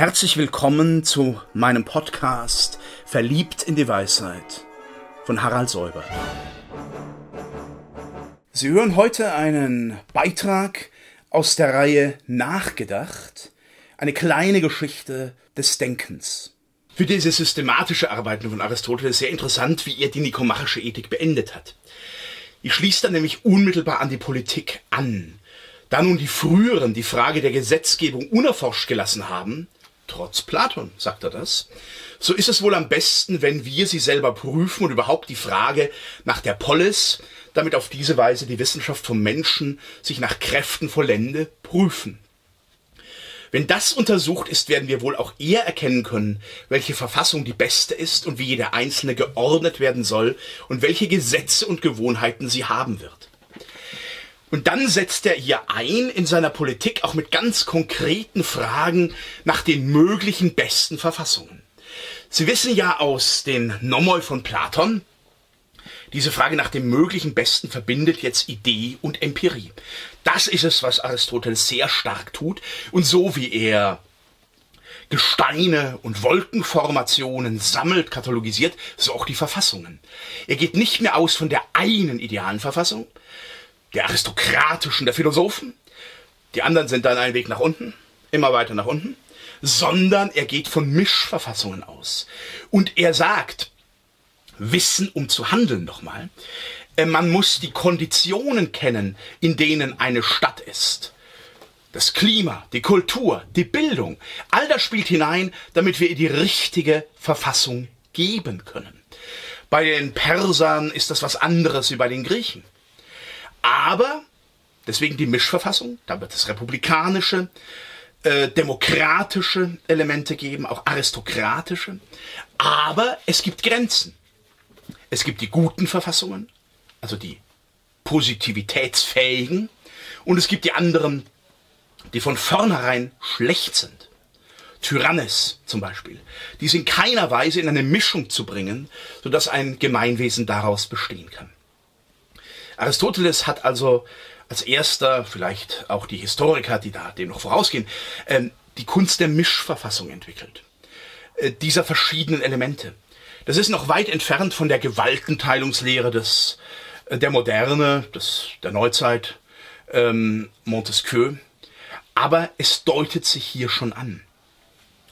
Herzlich willkommen zu meinem Podcast Verliebt in die Weisheit von Harald Säuber. Sie hören heute einen Beitrag aus der Reihe Nachgedacht, eine kleine Geschichte des Denkens. Für diese systematische Arbeiten von Aristoteles sehr interessant, wie er die nikomachische Ethik beendet hat. Ich schließe dann nämlich unmittelbar an die Politik an. Da nun die früheren die Frage der Gesetzgebung unerforscht gelassen haben, Trotz Platon sagt er das. So ist es wohl am besten, wenn wir sie selber prüfen und überhaupt die Frage nach der Polis, damit auf diese Weise die Wissenschaft vom Menschen sich nach Kräften vollende, prüfen. Wenn das untersucht ist, werden wir wohl auch eher erkennen können, welche Verfassung die beste ist und wie jeder Einzelne geordnet werden soll und welche Gesetze und Gewohnheiten sie haben wird. Und dann setzt er hier ein in seiner Politik auch mit ganz konkreten Fragen nach den möglichen besten Verfassungen. Sie wissen ja aus den Nomoi von Platon, diese Frage nach dem möglichen Besten verbindet jetzt Idee und Empirie. Das ist es, was Aristoteles sehr stark tut. Und so wie er Gesteine und Wolkenformationen sammelt, katalogisiert, so auch die Verfassungen. Er geht nicht mehr aus von der einen idealen Verfassung, der aristokratischen, der Philosophen. Die anderen sind dann einen Weg nach unten, immer weiter nach unten, sondern er geht von Mischverfassungen aus. Und er sagt, Wissen, um zu handeln nochmal, äh, man muss die Konditionen kennen, in denen eine Stadt ist. Das Klima, die Kultur, die Bildung, all das spielt hinein, damit wir ihr die richtige Verfassung geben können. Bei den Persern ist das was anderes wie bei den Griechen. Aber, deswegen die Mischverfassung, da wird es republikanische, äh, demokratische Elemente geben, auch aristokratische. Aber es gibt Grenzen. Es gibt die guten Verfassungen, also die positivitätsfähigen, und es gibt die anderen, die von vornherein schlecht sind. Tyrannis zum Beispiel. Die sind keiner Weise in eine Mischung zu bringen, sodass ein Gemeinwesen daraus bestehen kann. Aristoteles hat also als erster, vielleicht auch die Historiker, die da dem noch vorausgehen, ähm, die Kunst der Mischverfassung entwickelt. Äh, dieser verschiedenen Elemente. Das ist noch weit entfernt von der Gewaltenteilungslehre des, äh, der Moderne, des, der Neuzeit, ähm, Montesquieu. Aber es deutet sich hier schon an.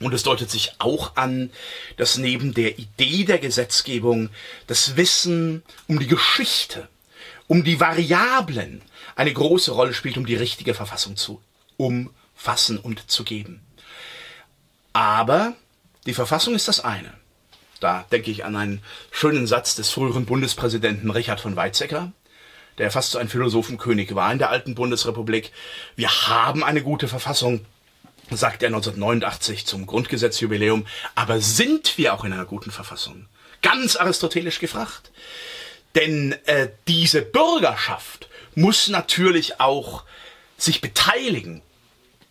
Und es deutet sich auch an, dass neben der Idee der Gesetzgebung das Wissen um die Geschichte um die Variablen eine große Rolle spielt, um die richtige Verfassung zu umfassen und zu geben. Aber die Verfassung ist das eine. Da denke ich an einen schönen Satz des früheren Bundespräsidenten Richard von Weizsäcker, der fast so ein Philosophenkönig war in der alten Bundesrepublik. Wir haben eine gute Verfassung, sagt er 1989 zum Grundgesetzjubiläum, aber sind wir auch in einer guten Verfassung? Ganz aristotelisch gefragt. Denn äh, diese Bürgerschaft muss natürlich auch sich beteiligen.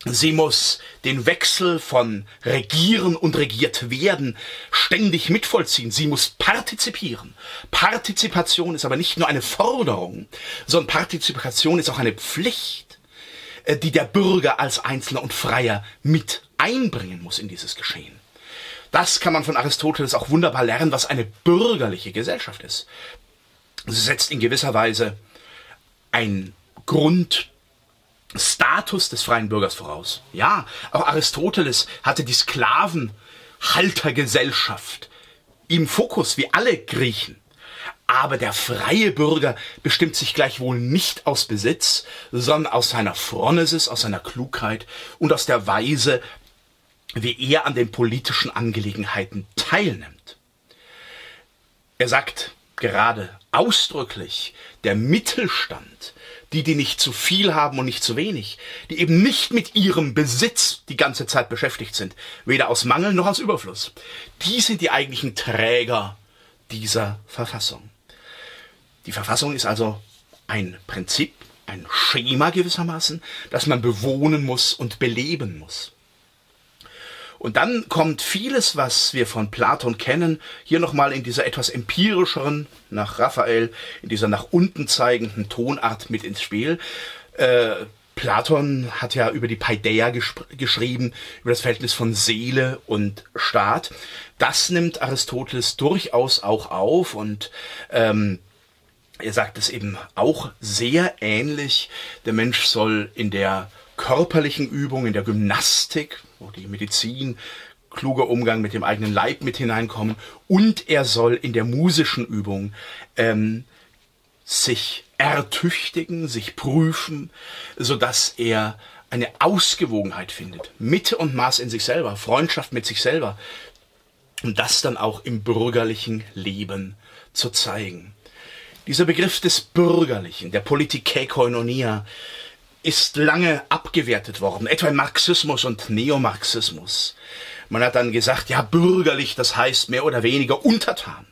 Sie muss den Wechsel von Regieren und regiert werden ständig mitvollziehen. Sie muss partizipieren. Partizipation ist aber nicht nur eine Forderung, sondern Partizipation ist auch eine Pflicht, äh, die der Bürger als Einzelner und Freier mit einbringen muss in dieses Geschehen. Das kann man von Aristoteles auch wunderbar lernen, was eine bürgerliche Gesellschaft ist. Setzt in gewisser Weise ein Grundstatus des freien Bürgers voraus. Ja, auch Aristoteles hatte die Sklavenhaltergesellschaft im Fokus, wie alle Griechen. Aber der freie Bürger bestimmt sich gleichwohl nicht aus Besitz, sondern aus seiner Phronesis, aus seiner Klugheit und aus der Weise, wie er an den politischen Angelegenheiten teilnimmt. Er sagt gerade ausdrücklich der Mittelstand, die, die nicht zu viel haben und nicht zu wenig, die eben nicht mit ihrem Besitz die ganze Zeit beschäftigt sind, weder aus Mangel noch aus Überfluss, die sind die eigentlichen Träger dieser Verfassung. Die Verfassung ist also ein Prinzip, ein Schema gewissermaßen, das man bewohnen muss und beleben muss. Und dann kommt vieles, was wir von Platon kennen, hier nochmal in dieser etwas empirischeren, nach Raphael, in dieser nach unten zeigenden Tonart mit ins Spiel. Äh, Platon hat ja über die Paideia geschrieben, über das Verhältnis von Seele und Staat. Das nimmt Aristoteles durchaus auch auf und ähm, er sagt es eben auch sehr ähnlich. Der Mensch soll in der körperlichen Übung, in der Gymnastik, wo die Medizin, kluger Umgang mit dem eigenen Leib mit hineinkommen, und er soll in der musischen Übung ähm, sich ertüchtigen, sich prüfen, so dass er eine Ausgewogenheit findet, Mitte und Maß in sich selber, Freundschaft mit sich selber, und das dann auch im bürgerlichen Leben zu zeigen. Dieser Begriff des Bürgerlichen, der Politicae Koinonia, ist lange abgewertet worden, etwa Marxismus und Neomarxismus. Man hat dann gesagt, ja, bürgerlich, das heißt mehr oder weniger untertan.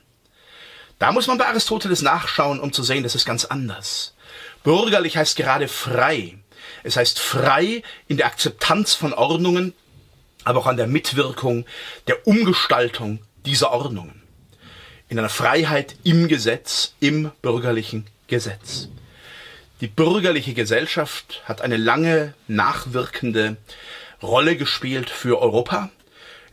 Da muss man bei Aristoteles nachschauen, um zu sehen, das ist ganz anders. Bürgerlich heißt gerade frei. Es heißt frei in der Akzeptanz von Ordnungen, aber auch an der Mitwirkung der Umgestaltung dieser Ordnungen in einer Freiheit im Gesetz, im bürgerlichen Gesetz. Die bürgerliche Gesellschaft hat eine lange nachwirkende Rolle gespielt für Europa.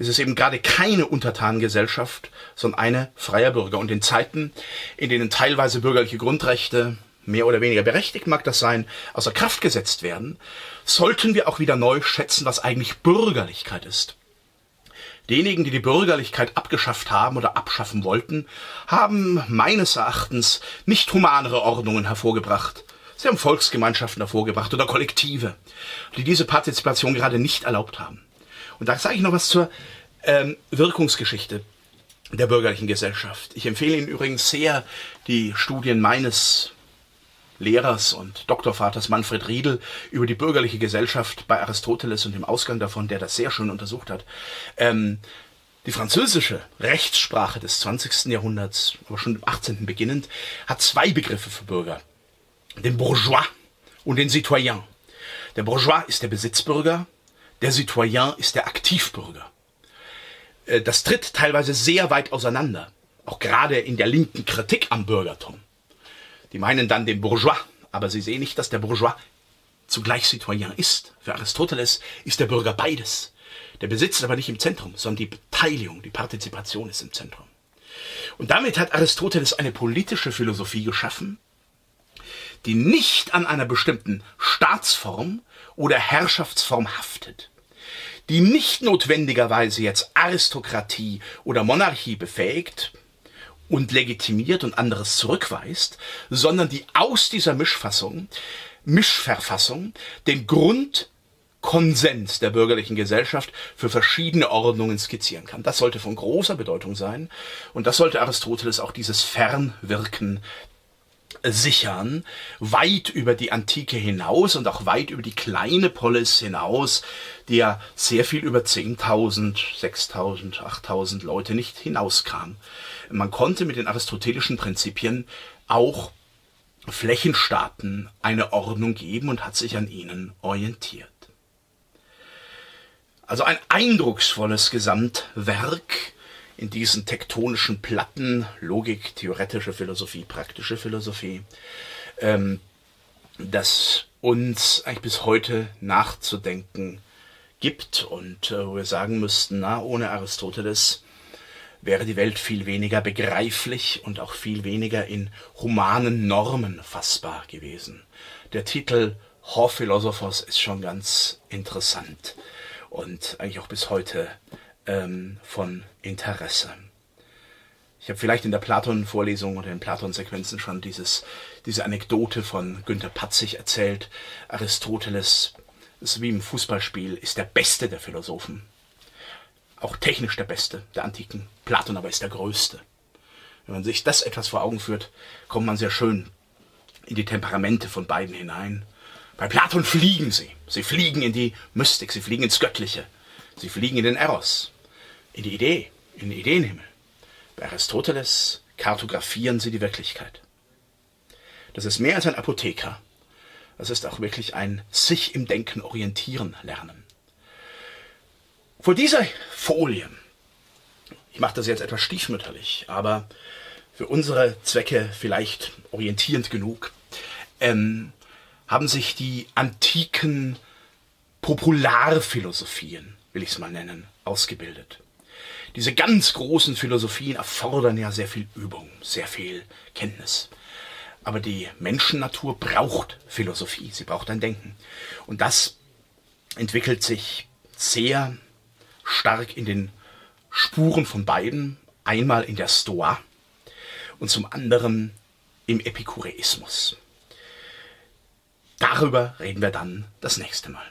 Es ist eben gerade keine Untertanengesellschaft, sondern eine freier Bürger. Und in Zeiten, in denen teilweise bürgerliche Grundrechte, mehr oder weniger berechtigt mag das sein, außer Kraft gesetzt werden, sollten wir auch wieder neu schätzen, was eigentlich Bürgerlichkeit ist. Diejenigen, die die Bürgerlichkeit abgeschafft haben oder abschaffen wollten, haben meines Erachtens nicht humanere Ordnungen hervorgebracht. Sie haben Volksgemeinschaften hervorgebracht oder Kollektive, die diese Partizipation gerade nicht erlaubt haben. Und da sage ich noch was zur ähm, Wirkungsgeschichte der bürgerlichen Gesellschaft. Ich empfehle Ihnen übrigens sehr die Studien meines Lehrers und Doktorvaters Manfred Riedel über die bürgerliche Gesellschaft bei Aristoteles und dem Ausgang davon, der das sehr schön untersucht hat. Ähm, die französische Rechtssprache des 20. Jahrhunderts, aber schon im 18. beginnend, hat zwei Begriffe für Bürger. Den Bourgeois und den Citoyen. Der Bourgeois ist der Besitzbürger, der Citoyen ist der Aktivbürger. Äh, das tritt teilweise sehr weit auseinander, auch gerade in der linken Kritik am Bürgertum. Die meinen dann den Bourgeois, aber sie sehen nicht, dass der Bourgeois zugleich Citoyen ist. Für Aristoteles ist der Bürger beides. Der Besitz ist aber nicht im Zentrum, sondern die Beteiligung, die Partizipation ist im Zentrum. Und damit hat Aristoteles eine politische Philosophie geschaffen, die nicht an einer bestimmten Staatsform oder Herrschaftsform haftet, die nicht notwendigerweise jetzt Aristokratie oder Monarchie befähigt, und legitimiert und anderes zurückweist, sondern die aus dieser Mischfassung, Mischverfassung, den Grundkonsens der bürgerlichen Gesellschaft für verschiedene Ordnungen skizzieren kann. Das sollte von großer Bedeutung sein und das sollte Aristoteles auch dieses Fernwirken sichern, weit über die Antike hinaus und auch weit über die kleine Polis hinaus, die ja sehr viel über 10.000, 6.000, 8.000 Leute nicht hinauskam. Man konnte mit den aristotelischen Prinzipien auch Flächenstaaten eine Ordnung geben und hat sich an ihnen orientiert. Also ein eindrucksvolles Gesamtwerk in diesen tektonischen Platten, Logik, theoretische Philosophie, praktische Philosophie, ähm, das uns eigentlich bis heute nachzudenken gibt und äh, wo wir sagen müssten, na, ohne Aristoteles wäre die Welt viel weniger begreiflich und auch viel weniger in humanen Normen fassbar gewesen. Der Titel Hor Philosophos ist schon ganz interessant und eigentlich auch bis heute ähm, von Interesse. Ich habe vielleicht in der Platon-Vorlesung oder in Platon-Sequenzen schon dieses, diese Anekdote von Günter Patzig erzählt. Aristoteles, ist wie im Fußballspiel, ist der beste der Philosophen auch technisch der Beste der Antiken. Platon aber ist der Größte. Wenn man sich das etwas vor Augen führt, kommt man sehr schön in die Temperamente von beiden hinein. Bei Platon fliegen sie. Sie fliegen in die Mystik, sie fliegen ins Göttliche. Sie fliegen in den Eros, in die Idee, in den Ideenhimmel. Bei Aristoteles kartografieren sie die Wirklichkeit. Das ist mehr als ein Apotheker. Das ist auch wirklich ein sich im Denken orientieren lernen. Vor dieser Folie, ich mache das jetzt etwas stiefmütterlich, aber für unsere Zwecke vielleicht orientierend genug, ähm, haben sich die antiken Popularphilosophien, will ich es mal nennen, ausgebildet. Diese ganz großen Philosophien erfordern ja sehr viel Übung, sehr viel Kenntnis. Aber die Menschennatur braucht Philosophie, sie braucht ein Denken. Und das entwickelt sich sehr stark in den Spuren von beiden. Einmal in der Stoa und zum anderen im Epikureismus. Darüber reden wir dann das nächste Mal.